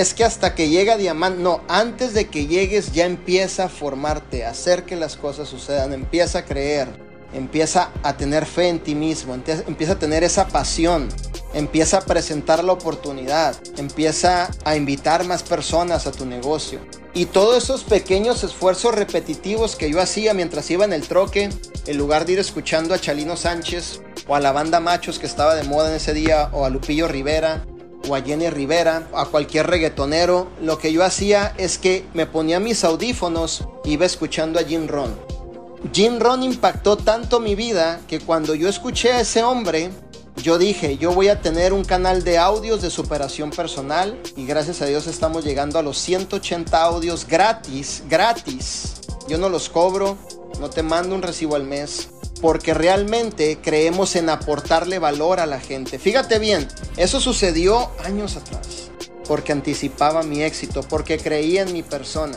es que hasta que llega diamante, no, antes de que llegues ya empieza a formarte, a hacer que las cosas sucedan, empieza a creer, empieza a tener fe en ti mismo, empieza a tener esa pasión, empieza a presentar la oportunidad, empieza a invitar más personas a tu negocio. Y todos esos pequeños esfuerzos repetitivos que yo hacía mientras iba en el troque, en lugar de ir escuchando a Chalino Sánchez o a la banda Machos que estaba de moda en ese día, o a Lupillo Rivera, o a Jenny Rivera, a cualquier reggaetonero, lo que yo hacía es que me ponía mis audífonos iba escuchando a Jim Ron. Jim Ron impactó tanto mi vida que cuando yo escuché a ese hombre, yo dije, yo voy a tener un canal de audios de superación personal y gracias a Dios estamos llegando a los 180 audios gratis, gratis. Yo no los cobro, no te mando un recibo al mes porque realmente creemos en aportarle valor a la gente. Fíjate bien, eso sucedió años atrás, porque anticipaba mi éxito, porque creía en mi persona.